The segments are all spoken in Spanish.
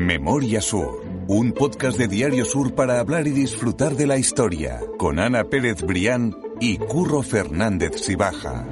Memoria Sur, un podcast de Diario Sur para hablar y disfrutar de la historia, con Ana Pérez Brián y Curro Fernández Sibaja.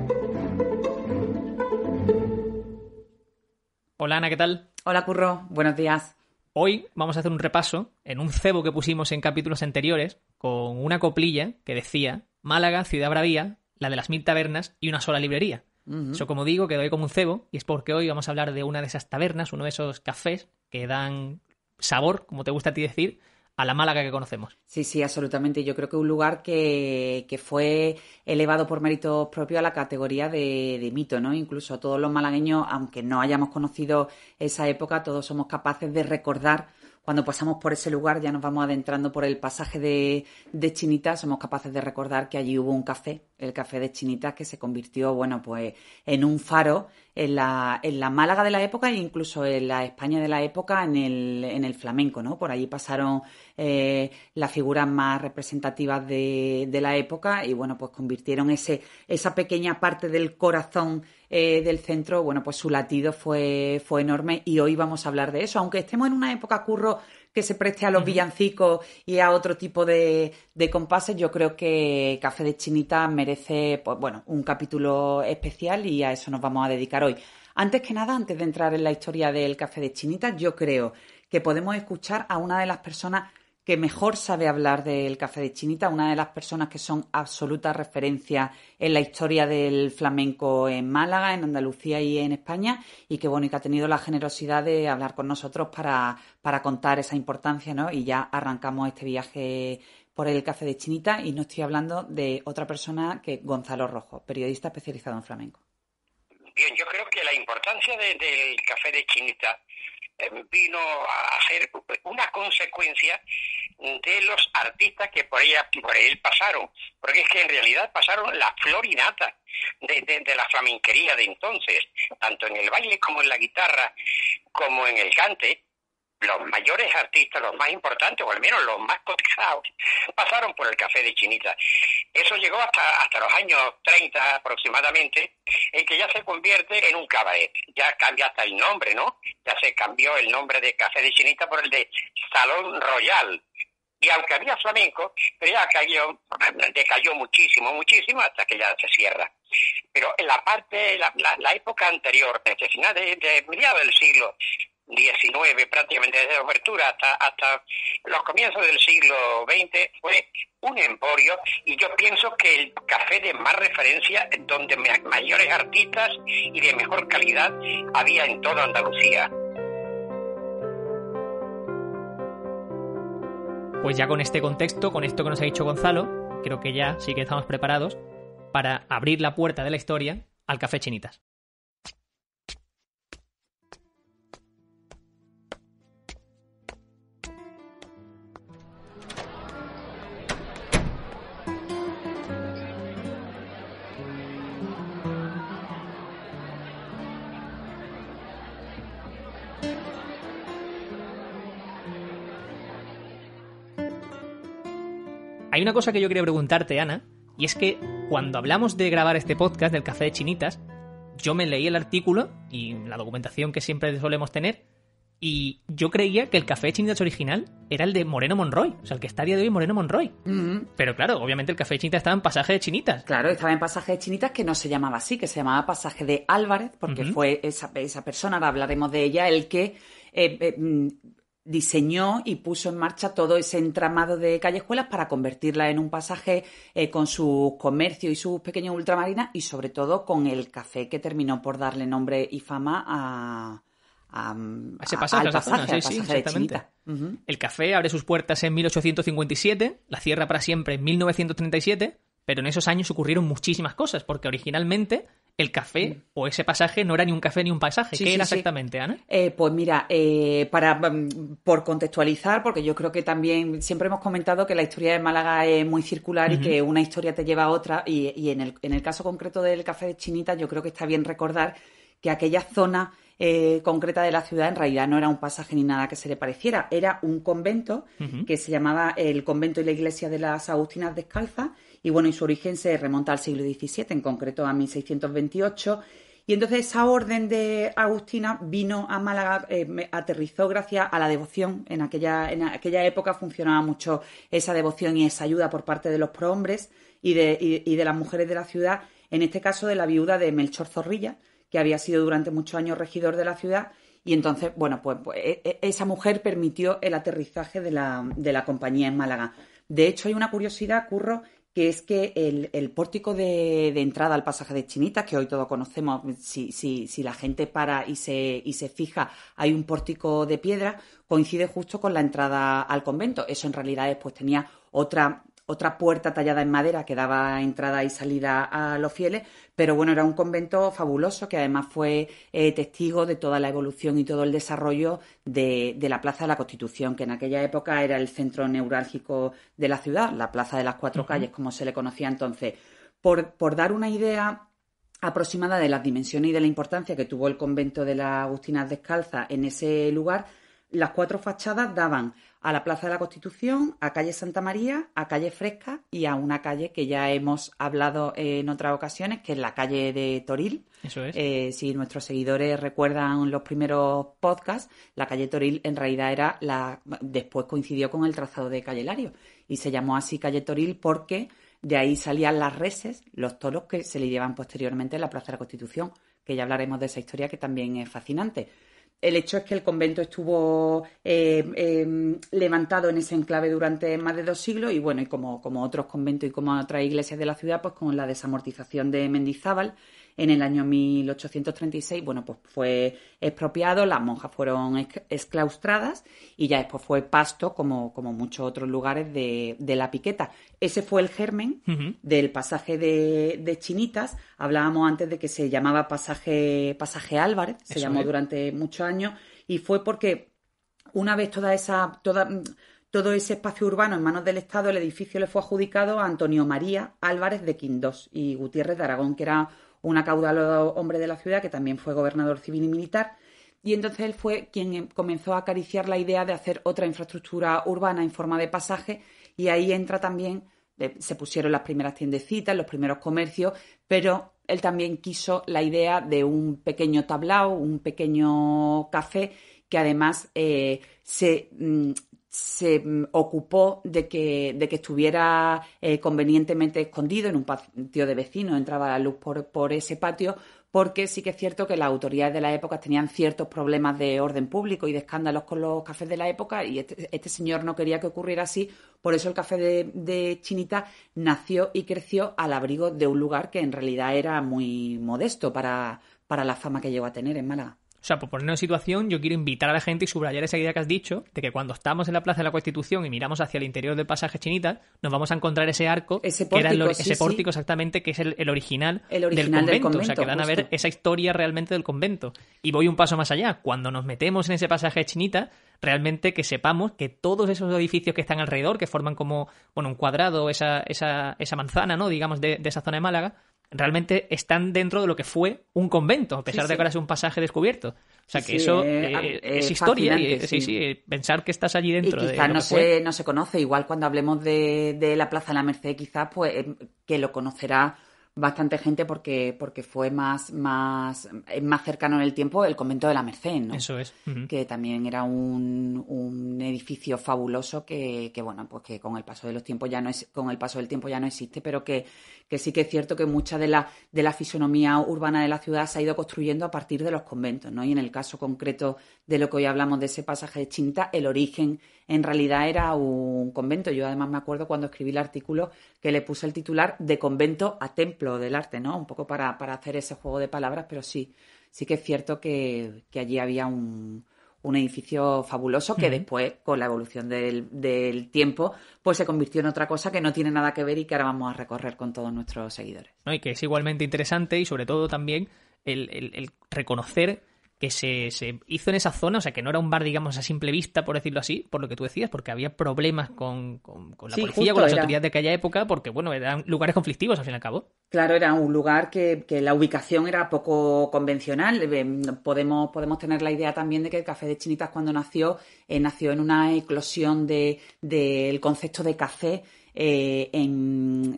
Hola Ana, ¿qué tal? Hola Curro, buenos días. Hoy vamos a hacer un repaso en un cebo que pusimos en capítulos anteriores con una coplilla que decía Málaga, ciudad bravía, la de las mil tabernas y una sola librería. Eso, como digo, quedó ahí como un cebo, y es porque hoy vamos a hablar de una de esas tabernas, uno de esos cafés que dan sabor, como te gusta a ti decir, a la Málaga que conocemos. Sí, sí, absolutamente. Yo creo que un lugar que, que fue elevado por méritos propios a la categoría de, de, mito, ¿no? Incluso todos los malagueños, aunque no hayamos conocido esa época, todos somos capaces de recordar cuando pasamos por ese lugar, ya nos vamos adentrando por el pasaje de, de Chinita, somos capaces de recordar que allí hubo un café, el café de Chinita, que se convirtió, bueno, pues en un faro en la, en la Málaga de la época e incluso en la España de la época en el, en el flamenco, ¿no? Por allí pasaron eh, las figuras más representativas de, de, la época y, bueno, pues convirtieron ese, esa pequeña parte del corazón eh, del centro, bueno, pues su latido fue, fue enorme y hoy vamos a hablar de eso, aunque estemos en una época curro que se preste a los villancicos y a otro tipo de, de, compases, yo creo que Café de Chinita merece, pues bueno, un capítulo especial y a eso nos vamos a dedicar hoy. Antes que nada, antes de entrar en la historia del Café de Chinita, yo creo que podemos escuchar a una de las personas que mejor sabe hablar del café de Chinita, una de las personas que son absoluta referencia en la historia del flamenco en Málaga, en Andalucía y en España, y que bueno, y que ha tenido la generosidad de hablar con nosotros para, para contar esa importancia, ¿no? Y ya arrancamos este viaje por el café de Chinita y no estoy hablando de otra persona que Gonzalo Rojo, periodista especializado en flamenco. Bien, yo creo que la importancia de, del café de Chinita vino a ser una consecuencia de los artistas que por ella por él pasaron. Porque es que en realidad pasaron la florinata de, de, de, la flamenquería de entonces tanto en el baile como en la guitarra como en el cante los mayores artistas, los más importantes, o al menos los más cotizados, pasaron por el café de Chinita. Eso llegó hasta, hasta los años 30 aproximadamente, en que ya se convierte en un cabaret. Ya cambia hasta el nombre, ¿no? Ya se cambió el nombre de café de Chinita por el de Salón Royal. Y aunque había flamenco, pero ya cayó, decayó muchísimo, muchísimo, hasta que ya se cierra. Pero en la parte, la, la, época anterior, desde final de mediados del siglo 19, prácticamente desde la apertura hasta, hasta los comienzos del siglo XX, fue un emporio y yo pienso que el café de más referencia, donde mayores artistas y de mejor calidad había en toda Andalucía. Pues ya con este contexto, con esto que nos ha dicho Gonzalo, creo que ya sí que estamos preparados para abrir la puerta de la historia al café Chinitas. Hay una cosa que yo quería preguntarte, Ana, y es que cuando hablamos de grabar este podcast del café de chinitas, yo me leí el artículo y la documentación que siempre solemos tener, y yo creía que el café de chinitas original era el de Moreno Monroy, o sea, el que está a día de hoy Moreno Monroy. Mm -hmm. Pero claro, obviamente el café de chinitas estaba en pasaje de chinitas. Claro, estaba en pasaje de chinitas que no se llamaba así, que se llamaba pasaje de Álvarez, porque uh -huh. fue esa, esa, persona, ahora hablaremos de ella, el que eh, eh, diseñó y puso en marcha todo ese entramado de callejuelas para convertirla en un pasaje eh, con sus comercios y sus pequeños ultramarinas y sobre todo con el café que terminó por darle nombre y fama a, a, a ese pasaje, al pasaje, zona, al sí, pasaje sí, de Chinita. Uh -huh. El café abre sus puertas en 1857, la cierra para siempre en 1937, pero en esos años ocurrieron muchísimas cosas, porque originalmente el café mm. o ese pasaje no era ni un café ni un pasaje. Sí, ¿Qué sí, era exactamente, Ana? Eh, pues mira, eh, para mm, por contextualizar, porque yo creo que también siempre hemos comentado que la historia de Málaga es muy circular uh -huh. y que una historia te lleva a otra. Y, y en, el, en, el, caso concreto del café de Chinita, yo creo que está bien recordar que aquella zona eh, concreta de la ciudad en realidad no era un pasaje ni nada que se le pareciera. Era un convento uh -huh. que se llamaba el convento y la iglesia de las Agustinas Descalzas. Y bueno, y su origen se remonta al siglo XVII, en concreto a 1628 Y entonces esa orden de Agustina vino a Málaga, eh, aterrizó gracias a la devoción. En aquella, en aquella época funcionaba mucho esa devoción y esa ayuda por parte de los prohombres y de, y de las mujeres de la ciudad, en este caso de la viuda de Melchor Zorrilla, que había sido durante muchos años regidor de la ciudad y entonces, bueno, pues, pues e, e, esa mujer permitió el aterrizaje de la, de la compañía en Málaga. De hecho, hay una curiosidad, Curro, que es que el, pórtico de, entrada al pasaje de Chinitas, que hoy todos conocemos, si, si, si la gente para y se, y se fija, hay un pórtico de piedra, coincide justo con la entrada al convento. Eso en realidad pues tenía otra otra puerta tallada en madera que daba entrada y salida a los fieles, pero bueno, era un convento fabuloso que además fue eh, testigo de toda la evolución y todo el desarrollo de, la Plaza de la Constitución, que en aquella época era el centro neurálgico de la ciudad, la Plaza de las Cuatro Calles, como se le conocía entonces. Por, por dar una idea aproximada de las dimensiones y de la importancia que tuvo el convento de las Agustinas Descalzas en ese lugar, las cuatro fachadas daban a la Plaza de la Constitución, a calle Santa María, a calle Fresca y a una calle que ya hemos hablado en otras ocasiones, que es la calle de Toril. Eso es. Eh, si nuestros seguidores recuerdan los primeros podcasts, la calle Toril en realidad era la. Después coincidió con el trazado de Calle Lario y se llamó así calle Toril porque de ahí salían las reses, los toros que se le llevan posteriormente a la Plaza de la Constitución, que ya hablaremos de esa historia que también es fascinante el hecho es que el convento estuvo eh, em, levantado en ese enclave durante más de dos siglos y bueno, y como, como otros conventos y como otras iglesias de la ciudad, pues con la desamortización de Mendizábal en el año 1836, bueno, pues fue expropiado, las monjas fueron exclaustradas y ya después fue pasto, como, como muchos otros lugares de, la piqueta. Ese fue el germen del pasaje de, Chinitas. Hablábamos antes de que se llamaba pasaje, pasaje Álvarez, se llamó durante muchos años, y fue porque una vez toda esa, toda, todo ese espacio urbano en manos del Estado, el edificio le fue adjudicado a Antonio María Álvarez de Quindós y Gutiérrez de Aragón, que era un acaudalado hombre de la ciudad que también fue gobernador civil y militar. Y entonces él fue quien comenzó a acariciar la idea de hacer otra infraestructura urbana en forma de pasaje y ahí entra también, eh, se pusieron las primeras tiendecitas, los primeros comercios, pero él también quiso la idea de un pequeño tablao, un pequeño café que además eh, se mm, se mm, ocupó de que, de que estuviera eh, convenientemente escondido en un patio de vecinos, entraba la luz por, por, ese patio, porque sí que es cierto que las autoridades de la época tenían ciertos problemas de orden público y de escándalos con los cafés de la época y este, este señor no quería que ocurriera así, por eso el café de, de, Chinita nació y creció al abrigo de un lugar que en realidad era muy modesto para, para la fama que llegó a tener en Málaga. O sea, por ponernos en situación, yo quiero invitar a la gente y subrayar esa idea que has dicho, de que cuando estamos en la Plaza de la Constitución y miramos hacia el interior del pasaje Chinita, nos vamos a encontrar ese arco, ese pórtico, que era ese pórtico exactamente, que es el, original, del, convento. O sea, que dan a ver esa historia realmente del convento. Y voy un paso más allá. Cuando nos metemos en ese pasaje Chinita, realmente que sepamos que todos esos edificios que están alrededor, que forman como, bueno, un cuadrado, esa, esa, esa manzana, ¿no? Digamos, de, de esa zona de Málaga, realmente están dentro de lo que fue un convento, a pesar de que ahora es un pasaje descubierto. O sea que eso eh, eh, es historia. Y, sí, sí, pensar que estás allí dentro. Y quizás no, se, no se conoce. Igual cuando hablemos de, de la Plaza de la Merced, quizás pues eh, que lo conocerá bastante gente porque, porque fue más, más, más cercano en el tiempo el convento de la Merced, ¿no? Eso es. Que también era un, un edificio fabuloso que, que, bueno, pues que con el paso de los tiempos ya no es, con el paso del tiempo ya no existe, pero que, que sí que es cierto que mucha de la, de la fisonomía urbana de la ciudad se ha ido construyendo a partir de los conventos, ¿no? Y en el caso concreto de lo que hoy hablamos de ese pasaje de Chinta, el origen en realidad era un convento. Yo además me acuerdo cuando escribí el artículo que le puse el titular de convento a templo del arte, ¿no? Un poco para, para hacer ese juego de palabras, pero sí, sí que es cierto que, que allí había un, un edificio fabuloso que después, con la evolución del, del, tiempo, pues se convirtió en otra cosa que no tiene nada que ver y que ahora vamos a recorrer con todos nuestros seguidores. ¿no? Y que es igualmente interesante y sobre todo también el, el, el reconocer que se, se, hizo en esa zona, o sea, que no era un bar, digamos, a simple vista, por decirlo así, por lo que tú decías, porque había problemas con, con, la policía, con las autoridades de aquella época, porque, bueno, eran lugares conflictivos, al fin y al cabo. Claro, era un lugar que, que la ubicación era poco convencional. Eh, podemos, podemos tener la idea también de que el Café de Chinitas, cuando nació, eh, nació en una eclosión del de, del concepto de café eh, en,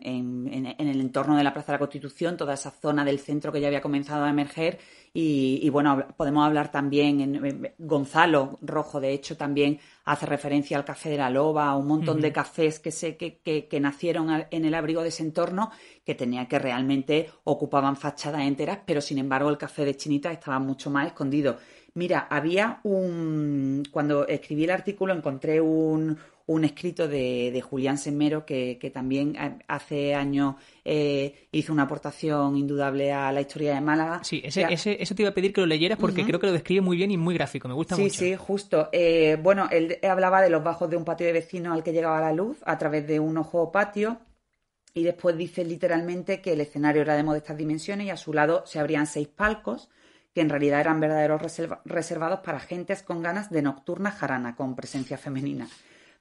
el entorno de la Plaza de la Constitución, toda esa zona del centro que ya había comenzado a emerger. Y, bueno, podemos hablar también, en, Gonzalo Rojo, de hecho, también hace referencia al Café de la Loba, un montón de cafés que, se, que, nacieron en el abrigo de ese entorno, que tenía que realmente ocupaban fachadas enteras, pero sin embargo el Café de Chinita estaba mucho más escondido. Mira, había un. Cuando escribí el artículo encontré un, un escrito de, de Julián Semero que, que, también hace años eh, hizo una aportación indudable a la historia de Málaga. Sí, ese, ese, eso te iba a pedir que lo leyeras porque creo que lo describe muy bien y muy gráfico, me gusta mucho. Sí, sí, justo. Eh, bueno, él hablaba de los bajos de un patio de vecinos al que llegaba la luz a través de un ojo patio y después dice literalmente que el escenario era de modestas dimensiones y a su lado se abrían seis palcos que en realidad eran verdaderos reservados para gentes con ganas de nocturna jarana, con presencia femenina.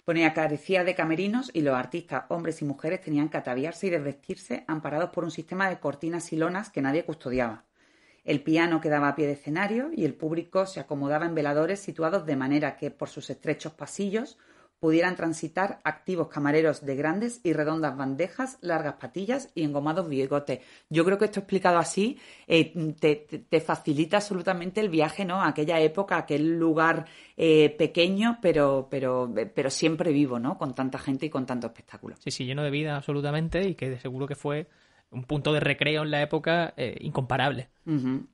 Ponía carecía de camerinos y los artistas, hombres y mujeres, tenían que ataviarse y desvestirse amparados por un sistema de cortinas y lonas que nadie custodiaba. El piano quedaba a pie de escenario y el público se acomodaba en veladores situados de manera que por sus estrechos pasillos pudieran transitar activos camareros de grandes y redondas bandejas, largas patillas y engomados bigotes. Yo creo que esto explicado así eh, te, facilita absolutamente el viaje ¿no? a aquella época, aquel lugar eh, pequeño, pero, pero, pero siempre vivo, ¿no? con tanta gente y con tanto espectáculo. Sí, sí, lleno de vida absolutamente y que seguro que fue un punto de recreo en la época eh, incomparable.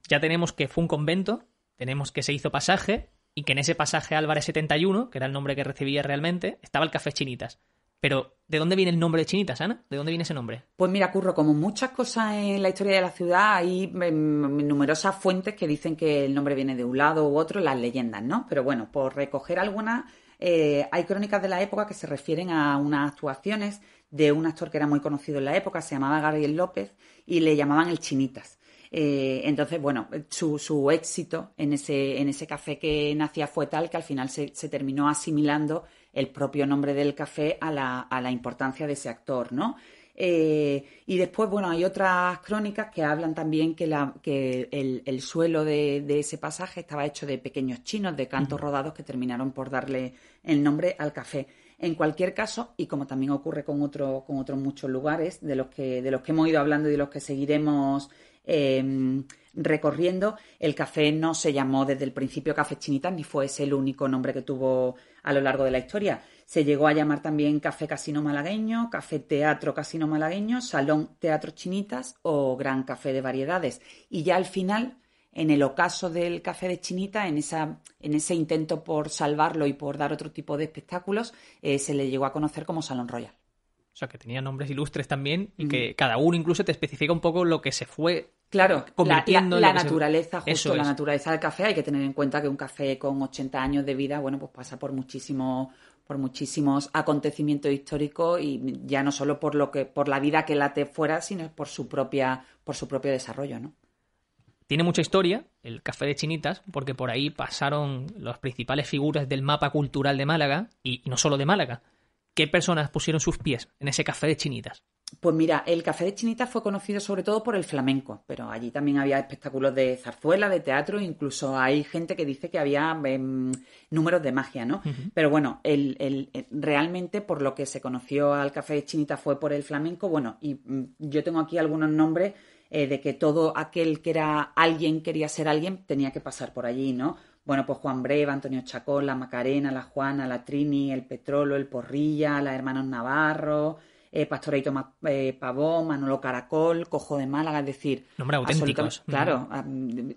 Ya tenemos que fue un convento, tenemos que se hizo pasaje y que en ese pasaje Álvarez 71, que era el nombre que recibía realmente, estaba el café Chinitas. Pero, ¿de dónde viene el nombre de Chinitas, Ana? ¿De dónde viene ese nombre? Pues mira, Curro, como muchas cosas en la historia de la ciudad, hay em, numerosas fuentes que dicen que el nombre viene de un lado u otro, las leyendas, ¿no? Pero bueno, por recoger algunas, eh, hay crónicas de la época que se refieren a unas actuaciones de un actor que era muy conocido en la época, se llamaba Gabriel López, y le llamaban el Chinitas. Eh, entonces, bueno, su, éxito en ese, en ese café que nacía fue tal que al final se, terminó asimilando el propio nombre del café a la, a la importancia de ese actor, ¿no? Eh, y después, bueno, hay otras crónicas que hablan también que, la, que el, suelo de, ese pasaje estaba hecho de pequeños chinos, de cantos rodados que terminaron por darle el nombre al café. En cualquier caso, y como también ocurre con, otro, con otros muchos lugares de los, que, de los que hemos ido hablando y de los que seguiremos Em, recorriendo. El café no se llamó desde el principio Café Chinitas, ni fue ese el único nombre que tuvo a lo largo de la historia. Se llegó a llamar también Café Casino Malagueño, Café Teatro Casino Malagueño, Salón Teatro Chinitas o Gran Café de Variedades. Y ya al final, en el ocaso del Café de Chinita, en, esa, en ese intento por salvarlo y por dar otro tipo de espectáculos, eh, se le llegó a conocer como Salón Royal. O sea, que tenía nombres ilustres también y que cada uno incluso te especifica un poco lo que se fue Claro, convirtiendo la, naturaleza, justo la naturaleza del café. Hay que tener en cuenta que un café con 80 años de vida, bueno, pues pasa por muchísimos por muchísimos acontecimientos históricos y ya no solo por lo que por la vida que late fuera, sino por su propia por su propio desarrollo, ¿no? Tiene mucha historia el café de Chinitas porque por ahí pasaron las principales figuras del mapa cultural de Málaga y no solo de Málaga. ¿Qué personas pusieron sus pies en ese café de Chinitas? Pues mira, el Café de Chinitas fue conocido sobre todo por el flamenco, pero allí también había espectáculos de zarzuela, de teatro, incluso hay gente que dice que había em, números de magia, ¿no? Pero bueno, el, realmente por lo que se conoció al Café de Chinitas fue por el flamenco, bueno, y mm, yo tengo aquí algunos nombres eh, de que todo aquel que era alguien quería ser alguien tenía que pasar por allí, ¿no? Bueno, pues Juan Breva, Antonio Chacón, la Macarena, la Juana, la Trini, el Petrolo, el Porrilla, la hermanos Navarro eh, Pastoreito eh, Pavón, Manolo Caracol, Cojo de Málaga, es decir... Nombres auténticos. Claro,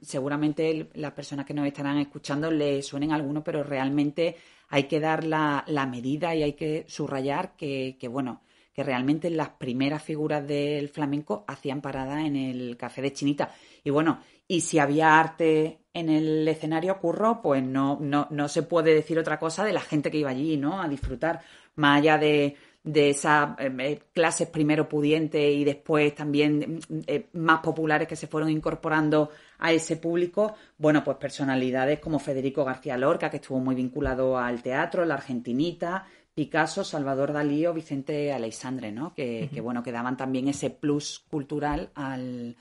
seguramente las personas que nos estarán escuchando le suenen algunos, pero realmente hay que dar la, medida y hay que subrayar que, bueno, que realmente las primeras figuras del flamenco hacían parada en el café de Chinita. Y bueno, y si había arte en el escenario curro, pues no, no, no se puede decir otra cosa de la gente que iba allí, ¿no? A disfrutar, más allá de de esas eh, eh, clases primero pudientes y después también mm, eh, más populares que se fueron incorporando a ese público, bueno, pues personalidades como Federico García Lorca, que estuvo muy vinculado al teatro, la argentinita, Picasso, Salvador Dalí o Vicente Aleixandre, ¿no? Que, bueno, que daban también ese plus cultural al,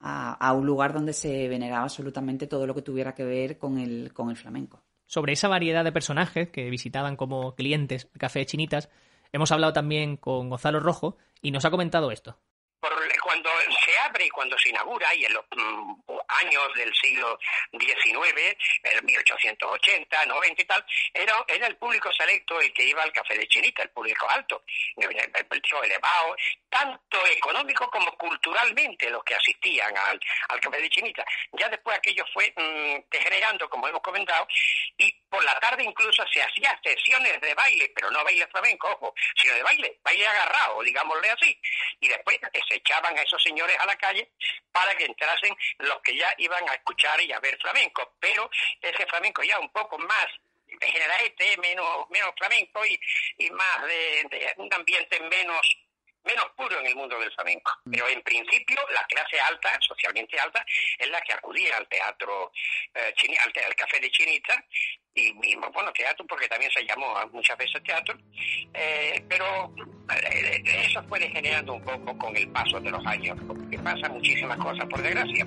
a, un lugar donde se veneraba absolutamente todo lo que tuviera que ver con el, con el flamenco. Sobre esa variedad de personajes que visitaban como clientes Café de Chinitas, Hemos hablado también con Gonzalo Rojo y nos ha comentado esto cuando se abre y cuando se inaugura, y en los mm, años del siglo XIX, en 1880, 90 y tal, era, era el público selecto el que iba al café de Chinita, el público alto, el precio elevado, tanto económico como culturalmente los que asistían al, al café de Chinita. Ya después aquello fue mm, degenerando, como hemos comentado, y por la tarde incluso se hacía sesiones de baile, pero no baile flamenco, ojo, sino de baile, baile agarrado, digámosle así, y después se echaban a esos señores a la calle para que entrasen los que ya iban a escuchar y a ver flamenco, pero ese flamenco ya un poco más de menos, menos flamenco y, y más de un ambiente menos menos puro en el mundo del flamenco. Mm. Pero en principio la clase alta, socialmente alta, es la que acudía al teatro, eh, al, café de Chinita, y, bueno, teatro porque también se llamó muchas veces teatro, eh, pero eh, eso fue degenerando un poco con el paso de los años, porque pasan muchísimas cosas, por desgracia.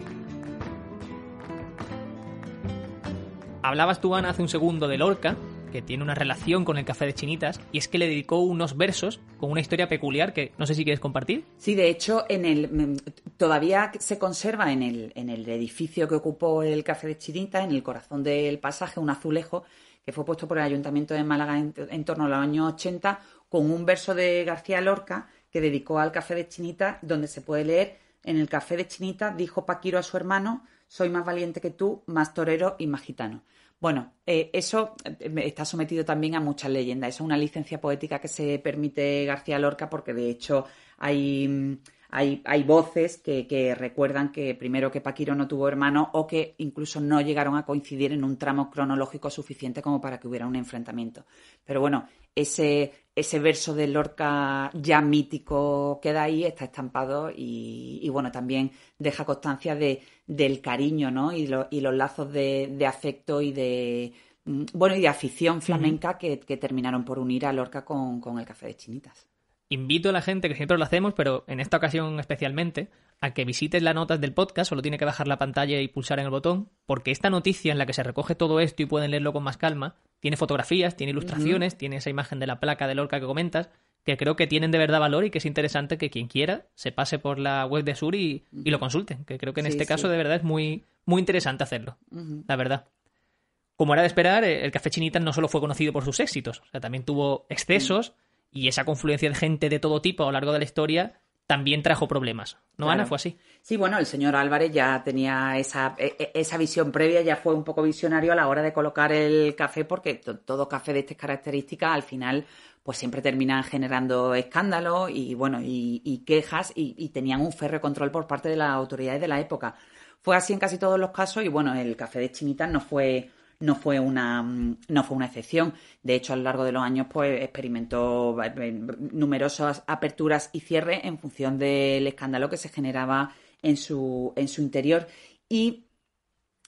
Hablabas tú, Ana, hace un segundo de Lorca, que tiene una relación con el café de Chinitas y es que le dedicó unos versos con una historia peculiar que no sé si quieres compartir. Sí, de hecho, en el mm, todavía se conserva en el, en el edificio que ocupó el café de Chinitas, en el corazón del pasaje, un azulejo que fue puesto por el Ayuntamiento de Málaga en, torno a los años 80 con un verso de García Lorca que dedicó al café de Chinitas, donde se puede leer en el café de Chinitas dijo Paquiro a su hermano, soy más valiente que tú, más torero y más gitano. Bueno, eh, eso eh, está sometido también a muchas leyendas. es una licencia poética que se permite García Lorca porque de hecho hay, mm, hay, hay voces que, que, recuerdan que primero que Paquiro no tuvo hermano o que incluso no llegaron a coincidir en un tramo cronológico suficiente como para que hubiera un enfrentamiento. Pero bueno, ese, ese verso de Lorca ya mítico queda ahí, está estampado y, bueno, también deja constancia de, del cariño, ¿no? Y, y los lazos de, afecto y de, mm, bueno, y de afición flamenca que, terminaron por unir a Lorca con, con el Café de Chinitas. Invito a la gente, que siempre lo hacemos, pero en esta ocasión especialmente, a que visites las notas del podcast, solo tiene que bajar la pantalla y pulsar en el botón, porque esta noticia en la que se recoge todo esto y pueden leerlo con más calma, tiene fotografías, tiene ilustraciones, tiene esa imagen de la placa de Lorca que comentas, que creo que tienen de verdad valor y que es interesante que quien quiera se pase por la web de Sur y, lo consulten, que creo que en este caso de verdad es muy, muy interesante hacerlo, la verdad. Como era de esperar, el Café Chinita no solo fue conocido por sus éxitos, o sea, también tuvo excesos y esa confluencia de gente de todo tipo a lo largo de la historia también trajo problemas. ¿No, Ana? Fue así. Sí, bueno, el señor Álvarez ya tenía esa, e, e, esa visión previa, ya fue un poco visionario a la hora de colocar el café, porque todo café de estas características al final pues siempre terminan generando escándalos y bueno y, quejas y, y, tenían un férreo control por parte de las autoridades de la época. Fue así en casi todos los casos y bueno, el café de Chinitas no fue no fue una no fue una excepción. De hecho, a lo largo de los años, pues experimentó eh, numerosas aperturas y cierres en función del escándalo que se generaba en su, en su interior. Y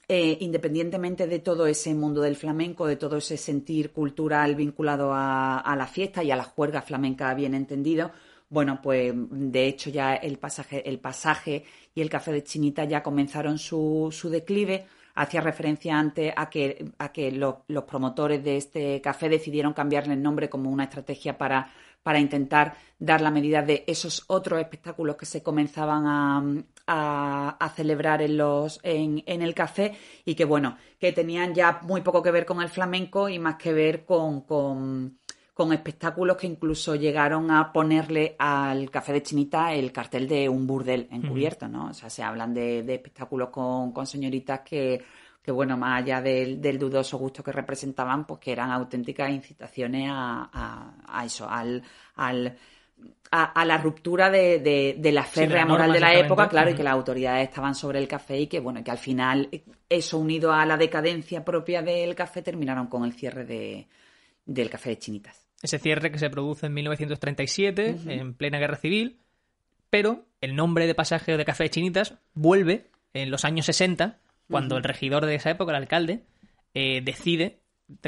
eh, independientemente de todo ese mundo del flamenco, de todo ese sentir cultural vinculado a, la fiesta y a la juerga flamenca bien entendido, bueno, pues de hecho ya el pasaje, el pasaje y el café de Chinita ya comenzaron su, su declive hacía referencia antes a que, a que los, promotores de este café decidieron cambiarle el nombre como una estrategia para, para intentar dar la medida de esos otros espectáculos que se comenzaban a, a, celebrar en, los, en, en, el café y que, bueno, que tenían ya muy poco que ver con el flamenco y más que ver con, con con espectáculos que incluso llegaron a ponerle al Café de Chinita el cartel de un burdel encubierto, ¿no? O sea, se hablan de, espectáculos con, con, señoritas que, que, bueno, más allá del, dudoso gusto que representaban, pues que eran auténticas incitaciones a, a, eso, al, al a, la ruptura de, de, la férrea moral de la época, claro, y que las autoridades estaban sobre el café y que, bueno, que al final eso unido a la decadencia propia del café terminaron con el cierre de, del café de Chinitas. Ese cierre que se produce en 1937, en plena guerra civil, pero el nombre de pasaje de Café de Chinitas vuelve en los años 60, cuando el regidor de esa época, el alcalde, eh, decide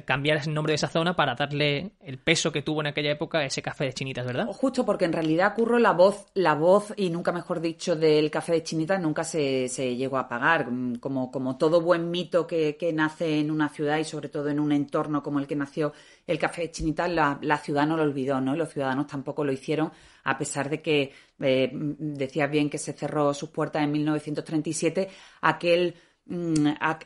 cambiar el nombre de esa zona para darle el peso que tuvo en aquella época ese café de chinitas, ¿verdad? Justo porque en realidad curro la voz, la voz y nunca mejor dicho del café de chinitas nunca se, se llegó a apagar. Mm, como, como todo buen mito que, que, nace en una ciudad y sobre todo en un entorno como el que nació el café de chinitas, la, la ciudad no lo olvidó, ¿no? Los ciudadanos tampoco lo hicieron, a pesar de que eh, decías bien que se cerró sus puertas en 1937, aquel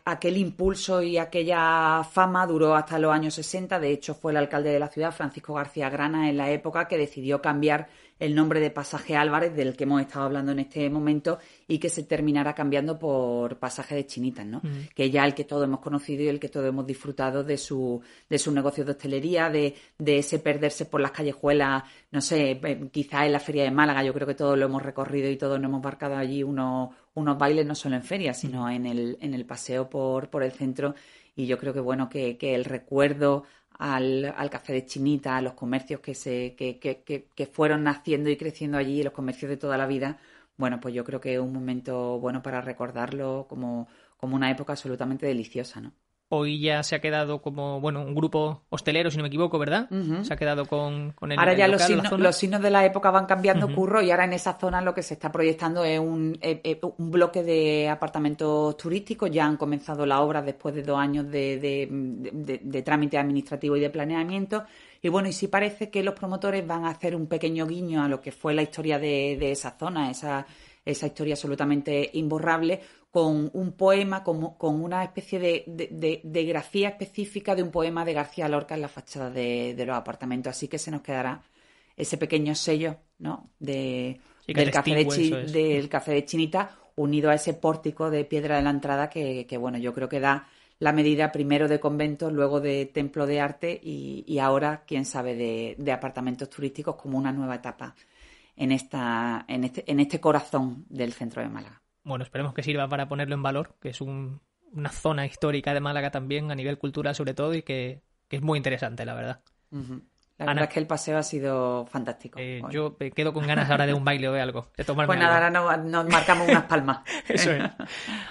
aquel impulso y aquella fama duró hasta los años 60. De hecho, fue el alcalde de la ciudad, Francisco García Grana, en la época que decidió cambiar el nombre de Pasaje Álvarez, del que hemos estado hablando en este momento, y que se terminara cambiando por Pasaje de Chinitas, ¿no? Mm. Que ya el que todos hemos conocido y el que todos hemos disfrutado de su, de su negocio de hostelería, de, de ese perderse por las callejuelas, no sé, eh, quizá en la Feria de Málaga, yo creo que todos lo hemos recorrido y todos nos hemos marcado allí unos, unos bailes, no solo en ferias, sino mm. en el, en el paseo por, por el centro. Y yo creo que, bueno, que, que el recuerdo al, al, café de Chinita, a los comercios que, se, que, que, que, fueron naciendo y creciendo allí, los comercios de toda la vida, bueno, pues yo creo que es un momento bueno para recordarlo como, como una época absolutamente deliciosa, ¿no? Hoy ya se ha quedado como, bueno, un grupo hostelero, si no me equivoco, ¿verdad? Se ha quedado con, con el Ahora ya los, signos, los, signos, de la época van cambiando, curro, y ahora en esa zona lo que se está proyectando es un, eh, eh, un bloque de apartamentos turísticos. Ya han comenzado la obra después de dos años de, de, de, trámite administrativo y de planeamiento. Y bueno, y sí parece que los promotores van a hacer un pequeño guiño a lo que fue la historia de, de esa zona, esa, esa historia absolutamente imborrable, con un poema, con, con una especie de, de, grafía específica de un poema de García Lorca en la fachada de, los apartamentos. Así que se nos quedará ese pequeño sello ¿no? de, del, café de del café de Chinita unido a ese pórtico de piedra de la entrada que, que bueno, yo creo que da la medida primero de convento, luego de templo de arte y, y ahora, quién sabe, de, de, apartamentos turísticos como una nueva etapa en, esta, en, este, en este corazón del centro de Málaga bueno, esperemos que sirva para ponerlo en valor, que es una zona histórica de Málaga también, a nivel cultural sobre todo, y que, es muy interesante, la verdad. La verdad es que el paseo ha sido fantástico. Eh, yo me quedo con ganas ahora de un baile o de algo. De tomarme pues nada, ahora nos, marcamos unas palmas. Eso es.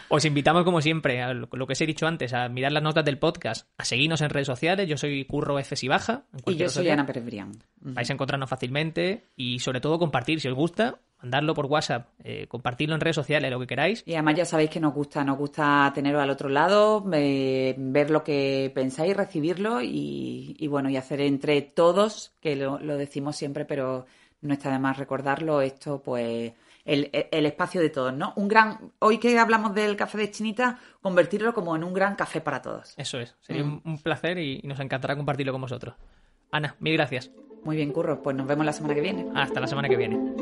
Os invitamos, como siempre, a lo, que os he dicho antes, a mirar las notas del podcast, a seguirnos en redes sociales. Yo soy Curro F. y Baja. Y yo soy Ana Pérez Brián. Vais a encontrarnos fácilmente y, sobre todo, compartir si os gusta mandarlo por WhatsApp, eh, compartirlo en redes sociales, lo que queráis. Y además ya sabéis que nos gusta, nos gusta teneros al otro lado, eh, ver lo que pensáis, recibirlo y, bueno, y hacer entre todos, que lo, decimos siempre, pero no está de más recordarlo, esto pues el, espacio de todos, ¿no? Un gran, hoy que hablamos del café de Chinita, convertirlo como en un gran café para todos. Eso es, sería un, un placer y nos encantará compartirlo con vosotros. Ana, mil gracias. Muy bien, Curro, pues nos vemos la semana que viene. Hasta la semana que viene.